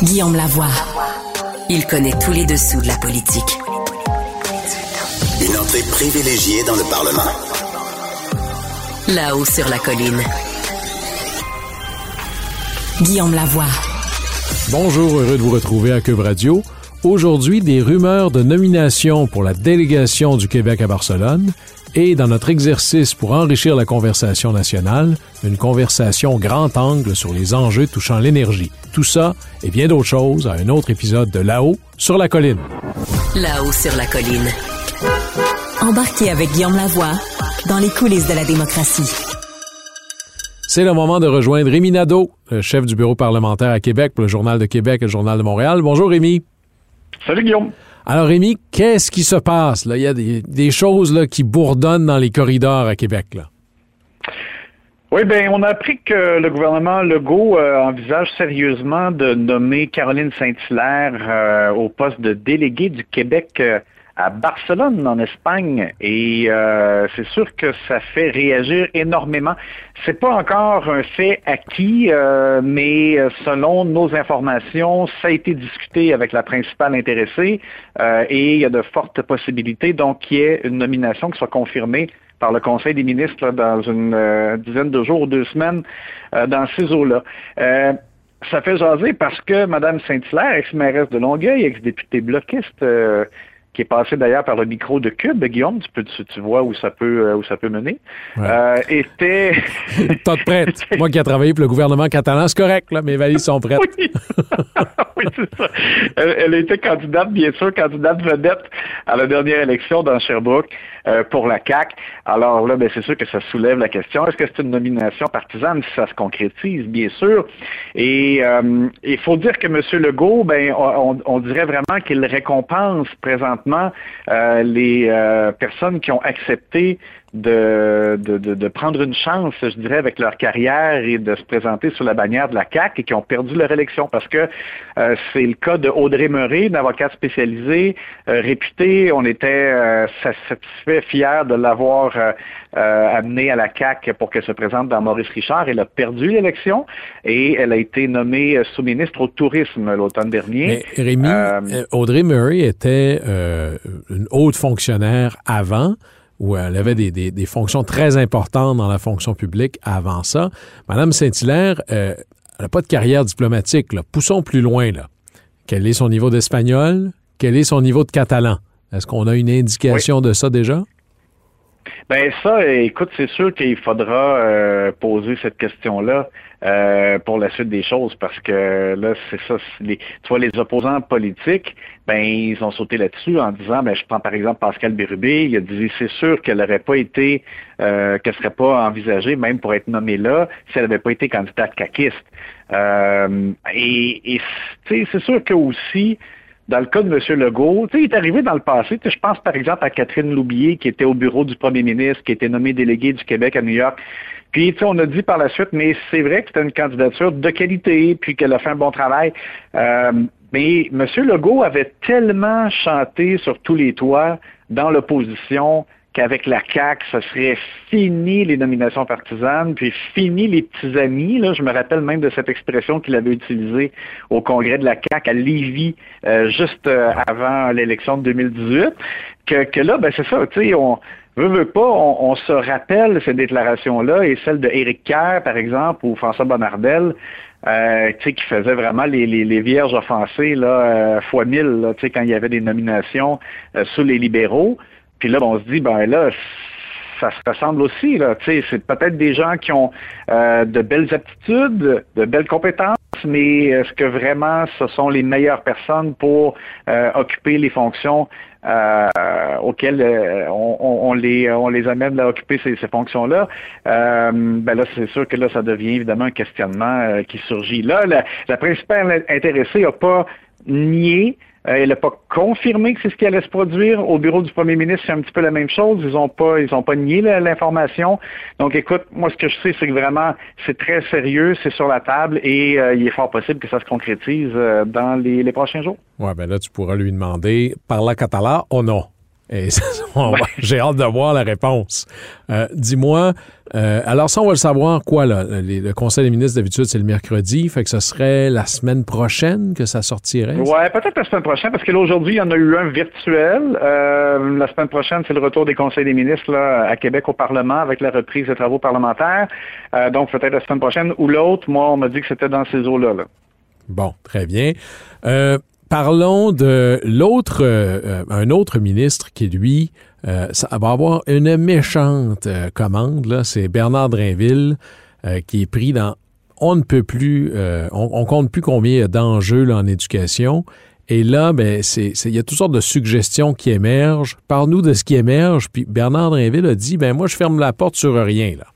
Guillaume Lavoie. Il connaît tous les dessous de la politique. Une entrée privilégiée dans le Parlement. Là-haut sur la colline. Guillaume Lavoie. Bonjour, heureux de vous retrouver à Cube Radio. Aujourd'hui, des rumeurs de nomination pour la délégation du Québec à Barcelone et dans notre exercice pour enrichir la conversation nationale, une conversation grand angle sur les enjeux touchant l'énergie. Tout ça et bien d'autres choses à un autre épisode de Là-haut sur la colline. Là-haut sur la colline. Embarquez avec Guillaume Lavoie dans les coulisses de la démocratie. C'est le moment de rejoindre Rémi Nadeau, le chef du bureau parlementaire à Québec pour le Journal de Québec et le Journal de Montréal. Bonjour Rémi. Salut Guillaume. Alors Rémi, qu'est-ce qui se passe? Là? Il y a des, choses là, qui bourdonnent dans les corridors à Québec. Là. Oui, bien, on a appris que le gouvernement Legault euh, envisage sérieusement de nommer Caroline Saint-Hilaire euh, au poste de déléguée du Québec euh, à Barcelone, en Espagne, et euh, c'est sûr que ça fait réagir énormément. C'est pas encore un fait acquis, euh, mais euh, selon nos informations, ça a été discuté avec la principale intéressée, et il y a de fortes possibilités donc qu'il y ait une nomination qui soit confirmée par le Conseil des ministres dans une dizaine de jours ou deux semaines dans ces eaux-là ça fait jaser parce que Mme Saint-Hilaire, ex-mairesse de Longueuil, ex-députée bloquiste, qui est passé d'ailleurs par le micro de Cube, Guillaume, tu, peux, tu, vois où ça peut, euh, où ça peut mener, euh, était... De prête. Moi qui ai travaillé pour le gouvernement catalan, c'est correct, là, mes valises sont prêtes. oui, oui c'est ça. Elle, était candidate, bien sûr, candidate vedette à la dernière élection dans Sherbrooke euh, pour la CAC. Alors là, ben, c'est sûr que ça soulève la question. Est-ce que c'est une nomination partisane? Si ça se concrétise, bien sûr. Et il faut dire que M. Legault, ben, on, on dirait vraiment qu'il récompense présentement euh, les euh, personnes qui ont accepté de, de, prendre une chance, je dirais, avec leur carrière et de se présenter sous la bannière de la CAC et qui ont perdu leur élection parce que euh, c'est le cas de Audrey Murray, une avocate spécialisée, réputée. On était satisfait, fiers de l'avoir amenée à la CAC pour qu'elle se présente dans Maurice Richard. Elle a perdu l'élection et elle a été nommée sous-ministre au tourisme l'automne dernier. Mais Rémi, Audrey Murray était euh, une haute fonctionnaire avant, où elle avait des, fonctions très importantes dans la fonction publique avant ça. Madame Saint-Hilaire, euh, elle n'a pas de carrière diplomatique. Poussons plus loin. Là. Quel est son niveau d'espagnol? Quel est son niveau de catalan? Est-ce qu'on a une indication de ça déjà? Ben ça, écoute, c'est sûr qu'il faudra euh, poser cette question-là euh, pour la suite des choses, parce que là, c'est ça. Les, tu vois, les opposants politiques, ben ils ont sauté là-dessus en disant, ben je prends par exemple Pascal Bérubé, il a dit c'est sûr qu'elle n'aurait pas été, euh, qu'elle serait pas envisagée même pour être nommée là si elle n'avait pas été candidate caquiste. Euh, et, et c'est sûr que aussi dans le cas de M. Legault, il est arrivé dans le passé, je pense par exemple à Catherine Loubier, qui était au bureau du premier ministre, qui était nommée déléguée du Québec à New York. Puis, on a dit par la suite, mais c'est vrai que c'était une candidature de qualité, puis qu'elle a fait un bon travail. Euh, mais M. Legault avait tellement chanté sur tous les toits dans l'opposition qu'avec la CAQ, ce serait fini les nominations partisanes, puis fini les petits amis. Là, je me rappelle même de cette expression qu'il avait utilisée au congrès de la CAQ à Lévis, euh, juste euh, avant l'élection de 2018. Que, que là, ben c'est ça, tu sais, on veut, veut pas, on, se rappelle ces déclarations-là et celle de Éric Kerr, par exemple, ou François Bonnardel, euh, qui faisait vraiment les, les, vierges offensées là, euh, fois mille, là, quand il y avait des nominations sous les libéraux. Puis là, on se dit, ben là, ça se ressemble aussi. Là. C'est peut-être des gens qui ont euh, de belles aptitudes, de belles compétences, mais est-ce que vraiment ce sont les meilleures personnes pour euh, occuper les fonctions euh, auxquelles on, les, on les amène à occuper ces, fonctions-là? ben là, c'est sûr que là, ça devient évidemment un questionnement qui surgit. Là, la, la principale intéressée n'a pas nié euh, elle n'a pas confirmé que c'est ce qui allait se produire. Au bureau du premier ministre, c'est un petit peu la même chose. Ils n'ont pas, ils pas nié l'information. Donc, écoute, moi, ce que je sais, c'est que vraiment, c'est très sérieux, c'est sur la table et euh, il est fort possible que ça se concrétise euh, dans les, prochains jours. Oui, ben là, tu pourras lui demander, par la catalan ou non? Et j'ai hâte de voir la réponse. Euh, dis-moi, euh, alors ça, on va le savoir quoi, là? Le, Conseil des ministres, d'habitude, c'est le mercredi, fait que ce serait la semaine prochaine que ça sortirait? Ouais, peut-être la semaine prochaine, parce que là, aujourd'hui, il y en a eu un virtuel. Euh, la semaine prochaine, c'est le retour des conseils des ministres là, à Québec au Parlement avec la reprise des travaux parlementaires. donc, peut-être la semaine prochaine ou l'autre. Moi, on m'a dit que c'était dans ces eaux-là. Là. Bon, très bien. Parlons de l'autre, euh, un autre ministre qui, lui, euh, va avoir une méchante euh, commande. Là, c'est Bernard Drinville qui est pris dans. On ne peut plus, on, on, compte plus combien d'enjeux en éducation. Et là, ben, c'est, il y a toutes sortes de suggestions qui émergent. Parle-nous de ce qui émerge. Puis Bernard Drinville a dit, ben moi, je ferme la porte sur rien là.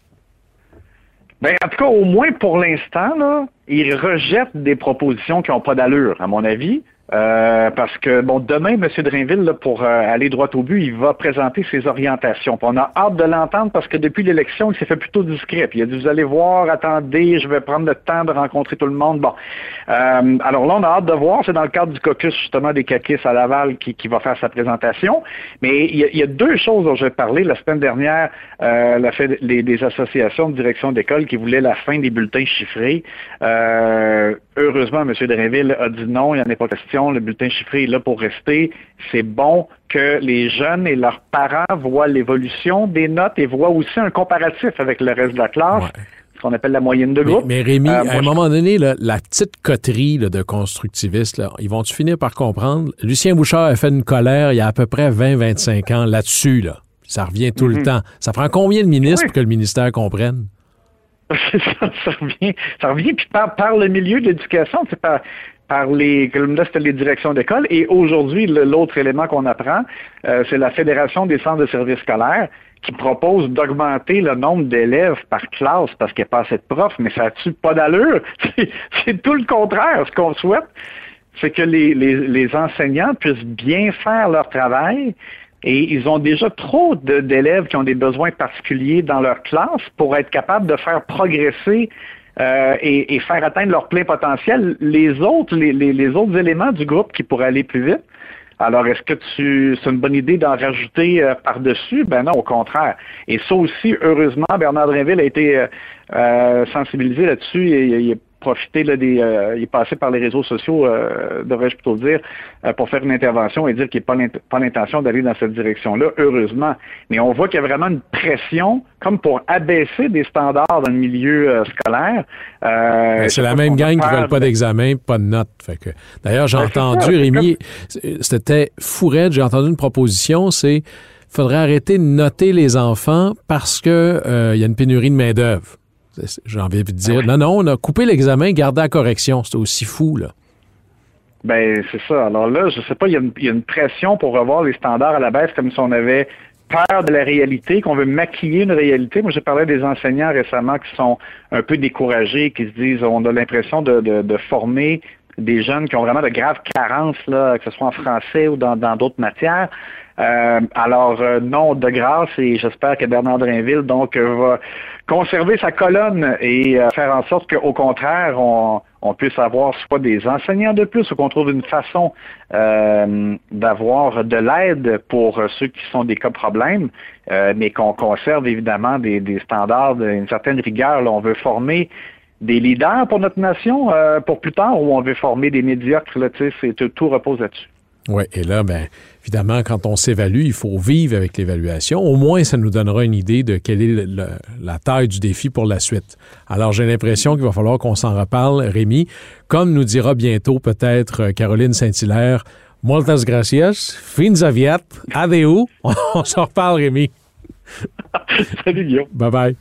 Ben, en tout cas, au moins pour l'instant, là, il rejette des propositions qui n'ont pas d'allure, à mon avis. Euh, parce que, bon, demain, M. Drainville, pour euh, aller droit au but, il va présenter ses orientations. on a hâte de l'entendre parce que depuis l'élection, il s'est fait plutôt discret. Il a dit, vous allez voir, attendez, je vais prendre le temps de rencontrer tout le monde. Bon. Euh, alors là, on a hâte de voir. C'est dans le cadre du caucus, justement, des caquistes à Laval qui, qui va faire sa présentation. Mais il y, a, deux choses dont je vais parler. La semaine dernière, la fait les, des associations de direction d'école qui voulaient la fin des bulletins chiffrés. heureusement, M. Drainville a dit non, il n'y en a pas question le bulletin chiffré est là pour rester. C'est bon que les jeunes et leurs parents voient l'évolution des notes et voient aussi un comparatif avec le reste de la classe. Ce qu'on appelle la moyenne de groupe. Mais, Rémi, euh, à un moment donné, la petite coterie de constructivistes, ils vont-tu finir par comprendre? Lucien Bouchard a fait une colère il y a à peu près 20-25 ans là-dessus. Là. Ça revient tout le mhm. temps. Ça prend combien de ministres pour que le ministère comprenne? ça, ça revient, ça revient puis par, le milieu de l'éducation, c'est pas par les, là, c'était les directions d'école. Et aujourd'hui, l'autre élément qu'on apprend, euh, c'est la Fédération des centres de services scolaires qui propose d'augmenter le nombre d'élèves par classe parce qu'il n'y a pas assez de profs, mais ça tue pas d'allure? C'est tout le contraire. Ce qu'on souhaite, c'est que les, les, enseignants puissent bien faire leur travail, et ils ont déjà trop d'élèves qui ont des besoins particuliers dans leur classe pour être capables de faire progresser euh, et, faire atteindre leur plein potentiel les autres, les, autres éléments du groupe qui pourraient aller plus vite. Alors, est-ce que tu c'est une bonne idée d'en rajouter euh, par-dessus? Ben non, au contraire. Et ça aussi, heureusement, Bernard Drinville a été euh, sensibilisé là-dessus et profiter là, des. Euh, il est passé par les réseaux sociaux, euh, devrais-je plutôt dire, euh, pour faire une intervention et dire qu'il n'a pas l'intention d'aller dans cette direction-là, heureusement. Mais on voit qu'il y a vraiment une pression, comme pour abaisser des standards dans le milieu scolaire. c'est la même gang qui ne veulent pas d'examen, pas de notes. d'ailleurs, j'ai ben, entendu, Rémi, c'était fourré, j'ai entendu une proposition, c'est faudrait arrêter de noter les enfants parce que il y a une pénurie de main-d'œuvre. J'ai envie de dire, non, non, on a coupé l'examen, gardé la correction. C'est aussi fou, là. Ben, c'est ça. Alors là, je sais pas, il y, a une pression pour revoir les standards à la baisse comme si on avait peur de la réalité, qu'on veut maquiller une réalité. Moi, j'ai parlé des enseignants récemment qui sont un peu découragés, qui se disent, on a l'impression de, former des jeunes qui ont vraiment de graves carences, là, que ce soit en français ou dans d'autres matières. Euh, alors, euh, non, de grâce, et j'espère que Bernard Drinville, donc, euh, va conserver sa colonne et faire en sorte qu'au contraire, on, puisse avoir soit des enseignants de plus ou qu'on trouve une façon d'avoir de l'aide pour ceux qui sont des cas problèmes, mais qu'on conserve évidemment des, standards, une certaine rigueur. Là, on veut former des leaders pour notre nation pour plus tard ou on veut former des médiocres. Là, tout, tout repose là-dessus. Oui, et là, ben, évidemment, quand on s'évalue, il faut vivre avec l'évaluation. Au moins, ça nous donnera une idée de quelle est la taille du défi pour la suite. Alors, j'ai l'impression qu'il va falloir qu'on s'en reparle, Rémi. Comme nous dira bientôt peut-être euh, Caroline Saint-Hilaire, Moltes gracias, fins aviat, adeu. On s'en reparle, Rémi. Salut, Guillaume. Bye bye.